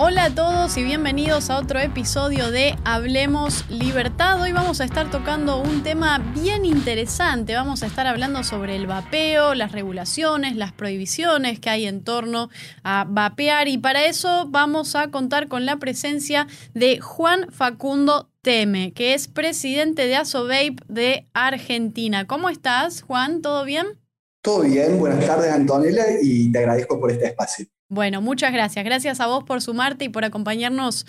Hola a todos y bienvenidos a otro episodio de Hablemos Libertad. Hoy vamos a estar tocando un tema bien interesante. Vamos a estar hablando sobre el vapeo, las regulaciones, las prohibiciones que hay en torno a vapear y para eso vamos a contar con la presencia de Juan Facundo Teme, que es presidente de ASOVAPE de Argentina. ¿Cómo estás, Juan? ¿Todo bien? Todo bien, buenas tardes Antonella y te agradezco por este espacio. Bueno, muchas gracias. Gracias a vos por sumarte y por acompañarnos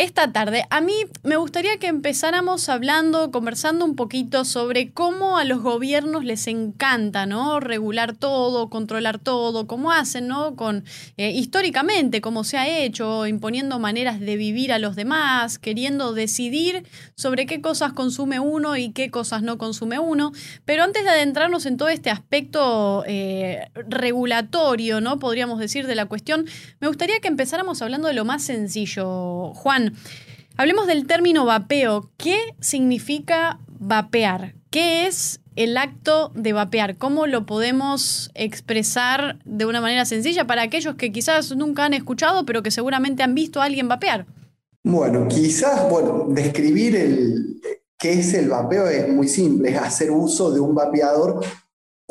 esta tarde. A mí me gustaría que empezáramos hablando, conversando un poquito sobre cómo a los gobiernos les encanta, ¿no? Regular todo, controlar todo, cómo hacen, ¿no? Con eh, históricamente, cómo se ha hecho, imponiendo maneras de vivir a los demás, queriendo decidir sobre qué cosas consume uno y qué cosas no consume uno. Pero antes de adentrarnos en todo este aspecto eh, regulatorio, ¿no? Podríamos decir de la cuestión, me gustaría que empezáramos hablando de lo más sencillo, Juan hablemos del término vapeo. ¿Qué significa vapear? ¿Qué es el acto de vapear? ¿Cómo lo podemos expresar de una manera sencilla para aquellos que quizás nunca han escuchado, pero que seguramente han visto a alguien vapear? Bueno, quizás, bueno, describir el, qué es el vapeo es muy simple, es hacer uso de un vapeador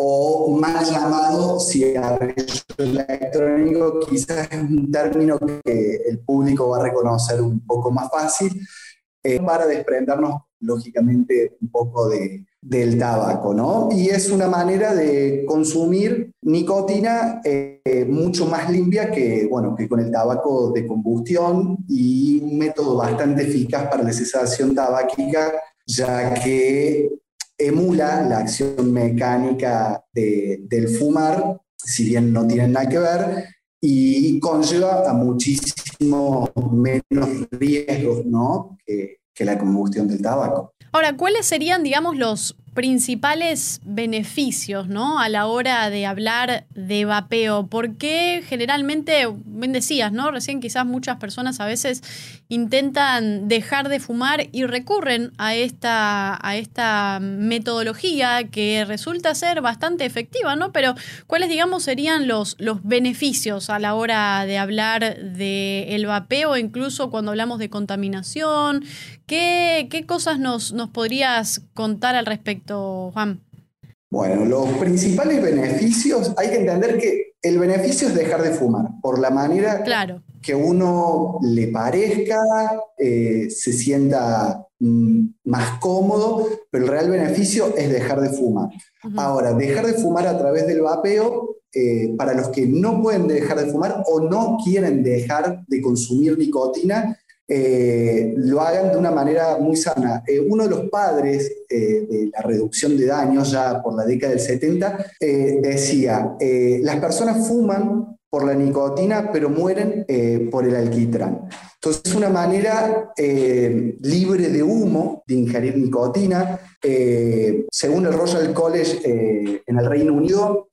o más llamado cigarrillo electrónico, quizás es un término que el público va a reconocer un poco más fácil, eh, para desprendernos lógicamente un poco de, del tabaco, ¿no? Y es una manera de consumir nicotina eh, mucho más limpia que, bueno, que con el tabaco de combustión y un método bastante eficaz para la cesación tabáquica, ya que emula la acción mecánica del fumar, si bien no tienen nada que ver, y conlleva a muchísimo menos riesgos ¿no? que, que la combustión del tabaco. Ahora, ¿cuáles serían, digamos, los principales beneficios, ¿no? A la hora de hablar de vapeo. Porque generalmente, bien decías, ¿no? Recién quizás muchas personas a veces intentan dejar de fumar y recurren a esta, a esta metodología que resulta ser bastante efectiva, ¿no? Pero, ¿cuáles, digamos, serían los, los beneficios a la hora de hablar del el vapeo, incluso cuando hablamos de contaminación? ¿Qué, qué cosas nos, nos podrías contar al respecto? Juan? Bueno, los principales beneficios, hay que entender que el beneficio es dejar de fumar, por la manera que uno le parezca, eh, se sienta mm, más cómodo, pero el real beneficio es dejar de fumar. Ahora, dejar de fumar a través del vapeo, eh, para los que no pueden dejar de fumar o no quieren dejar de consumir nicotina, eh, lo hagan de una manera muy sana. Eh, uno de los padres eh, de la reducción de daños ya por la década del 70 decía, las personas fuman por la nicotina, pero mueren por el alquitrán. Entonces es una manera eh, libre de humo de ingerir nicotina. Eh, según el Royal College eh, en el Reino Unido,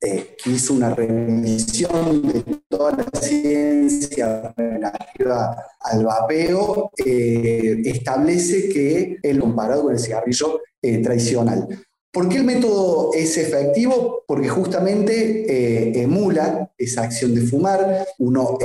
hizo una revisión de toda la ciencia relativa al vapeo, establece que comparado con el cigarrillo tradicional. ¿Por qué el método es efectivo? Porque justamente eh, emula esa acción de fumar, uno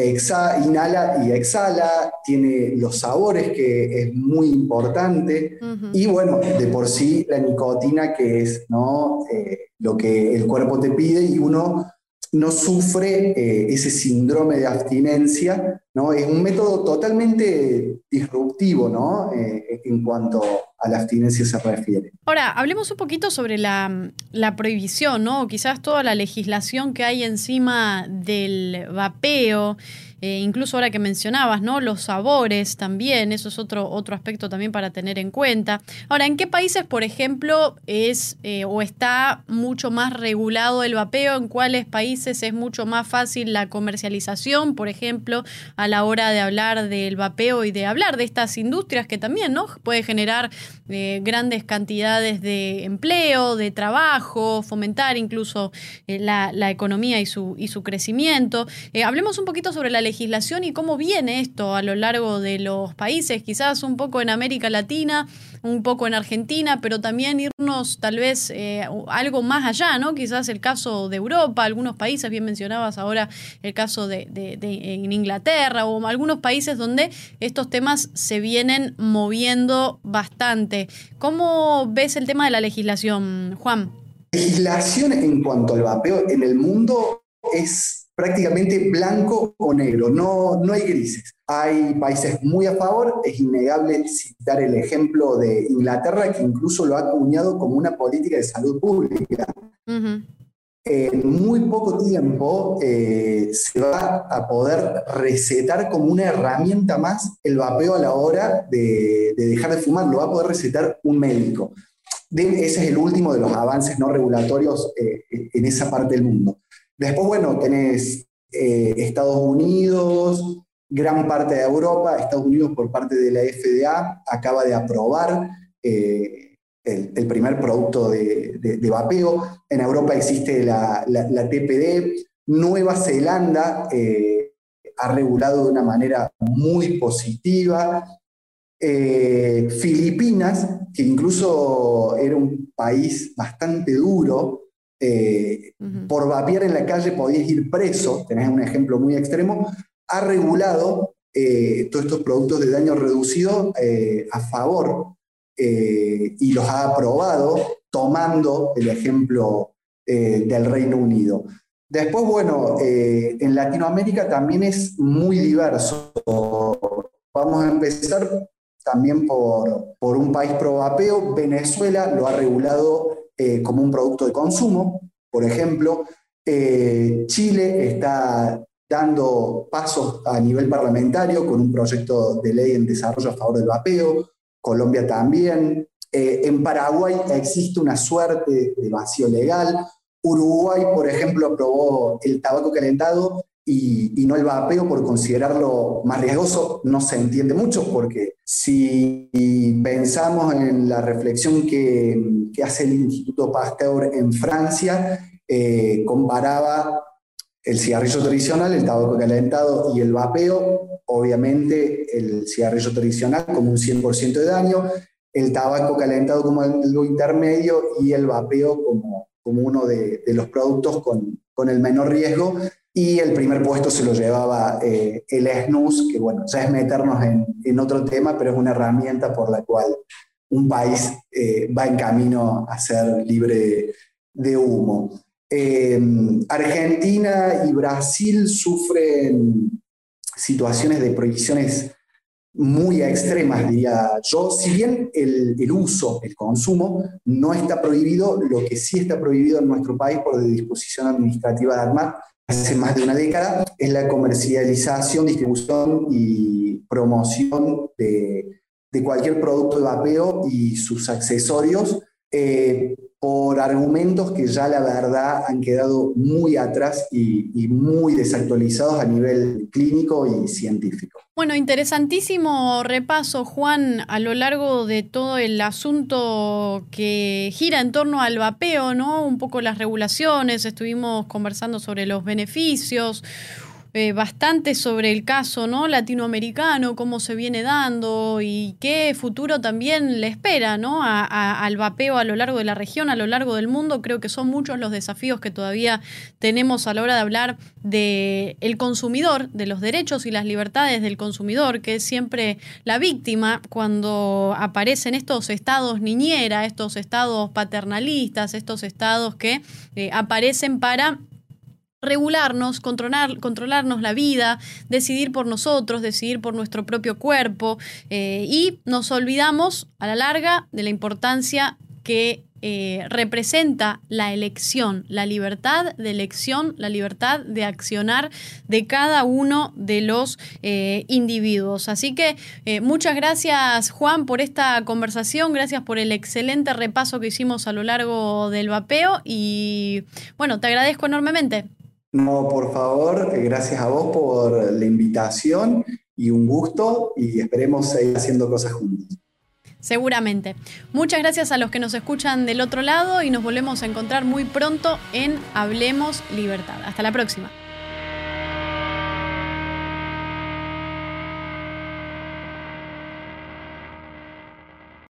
inhala y exhala, tiene los sabores que es muy importante y bueno, de por sí la nicotina que es ¿no? Eh, lo que el cuerpo te pide y uno no sufre eh, ese síndrome de abstinencia, ¿no? Es un método totalmente disruptivo, ¿no? En cuanto a la abstinencia se refiere. Ahora, hablemos un poquito sobre la, la, prohibición, ¿no? Quizás toda la legislación que hay encima del vapeo. Eh, incluso ahora que mencionabas, ¿no? Los sabores también, eso es otro, otro aspecto también para tener en cuenta. Ahora, ¿en qué países, por ejemplo, es eh, o está mucho más regulado el vapeo? ¿En cuáles países es mucho más fácil la comercialización, por ejemplo, a la hora de hablar del vapeo y de hablar de estas industrias que también, ¿no? Puede generar eh, grandes cantidades de empleo, de trabajo, fomentar incluso la, economía y su, y su crecimiento. hablemos un poquito sobre la legislación y cómo viene esto a lo largo de los países, quizás un poco en América Latina, un poco en Argentina, pero también irnos tal vez eh, algo más allá, ¿no? Quizás el caso de Europa, algunos países, bien mencionabas ahora el caso de, en Inglaterra o algunos países donde estos temas se vienen moviendo bastante. ¿Cómo ves el tema de la legislación, Juan? Legislación en cuanto al vapeo en el mundo es prácticamente blanco o negro, no, no hay grises. Hay países muy a favor, es innegable citar el ejemplo de Inglaterra, que incluso lo ha acuñado como una política de salud pública. En muy poco tiempo eh, se va a poder recetar como una herramienta más el vapeo a la hora de, dejar de fumar, lo va a poder recetar un médico. ese es el último de los avances no regulatorios eh, en esa parte del mundo. Después, bueno, tenés eh, Estados Unidos, gran parte de Europa, Estados Unidos por parte de la FDA acaba de aprobar eh, el, primer producto de, vapeo. En Europa existe la, TPD. Nueva Zelanda eh, ha regulado de una manera muy positiva. Filipinas, que incluso era un país bastante duro, eh, por vapear en la calle podías ir preso, tenés un ejemplo muy extremo, ha regulado eh, todos estos productos de daño reducido eh, a favor y los ha aprobado tomando el ejemplo del Reino Unido. Después, bueno, en Latinoamérica también es muy diverso. Vamos a empezar también por, por un país pro vapeo. Venezuela lo ha regulado eh, como un producto de consumo. Por ejemplo, eh, Chile está dando pasos a nivel parlamentario con un proyecto de ley en desarrollo a favor del vapeo, Colombia también. Eh, en Paraguay existe una suerte de vacío legal. Uruguay, por ejemplo, aprobó el tabaco calentado y, no el vapeo por considerarlo más riesgoso, no se entiende mucho porque si pensamos en la reflexión que, que hace el Instituto Pasteur en Francia, eh, comparaba el cigarrillo tradicional, el tabaco calentado y el vapeo, obviamente el cigarrillo tradicional como un 100% de daño, el tabaco calentado como algo intermedio y el vapeo como, como uno de, de los productos con, con el menor riesgo y el primer puesto se lo llevaba eh, el SNUS, que bueno, ya es meternos en, en, otro tema, pero es una herramienta por la cual un país eh, va en camino a ser libre de humo. Em, Argentina y Brasil sufren situaciones de prohibiciones muy extremas, diría yo. Si bien el, el, uso, el consumo, no está prohibido, lo que sí está prohibido en nuestro país por disposición administrativa de ARMAT hace más de una década, es la comercialización, distribución y promoción de, cualquier producto de vapeo y sus accesorios eh, por argumentos que ya la verdad han quedado muy atrás y, muy desactualizados a nivel clínico y científico. Bueno, interesantísimo repaso, Juan, a lo largo de todo el asunto que gira en torno al vapeo, ¿no? Un poco las regulaciones, estuvimos conversando sobre los beneficios, eh, bastante sobre el caso ¿no? latinoamericano, cómo se viene dando y qué futuro también le espera ¿no? al vapeo a lo largo de la región, a lo largo del mundo. Creo que son muchos los desafíos que todavía tenemos a la hora de hablar del el consumidor, de los derechos y las libertades del consumidor, que es siempre la víctima cuando aparecen estos estados niñera, estos estados paternalistas, estos estados que eh, aparecen para regularnos, controlar, controlarnos la vida, decidir por nosotros, decidir por nuestro propio cuerpo eh, y nos olvidamos a la larga de la importancia que eh, representa la elección, la libertad de elección, la libertad de accionar de cada uno de los eh, individuos. Así que muchas gracias Juan por esta conversación, gracias por el excelente repaso que hicimos a lo largo del vapeo y bueno, te agradezco enormemente. No, por favor, eh, gracias a vos por la invitación y un gusto y esperemos seguir haciendo cosas juntos. Seguramente. Muchas gracias a los que nos escuchan del otro lado y nos volvemos a encontrar muy pronto en Hablemos Libertad. Hasta la próxima.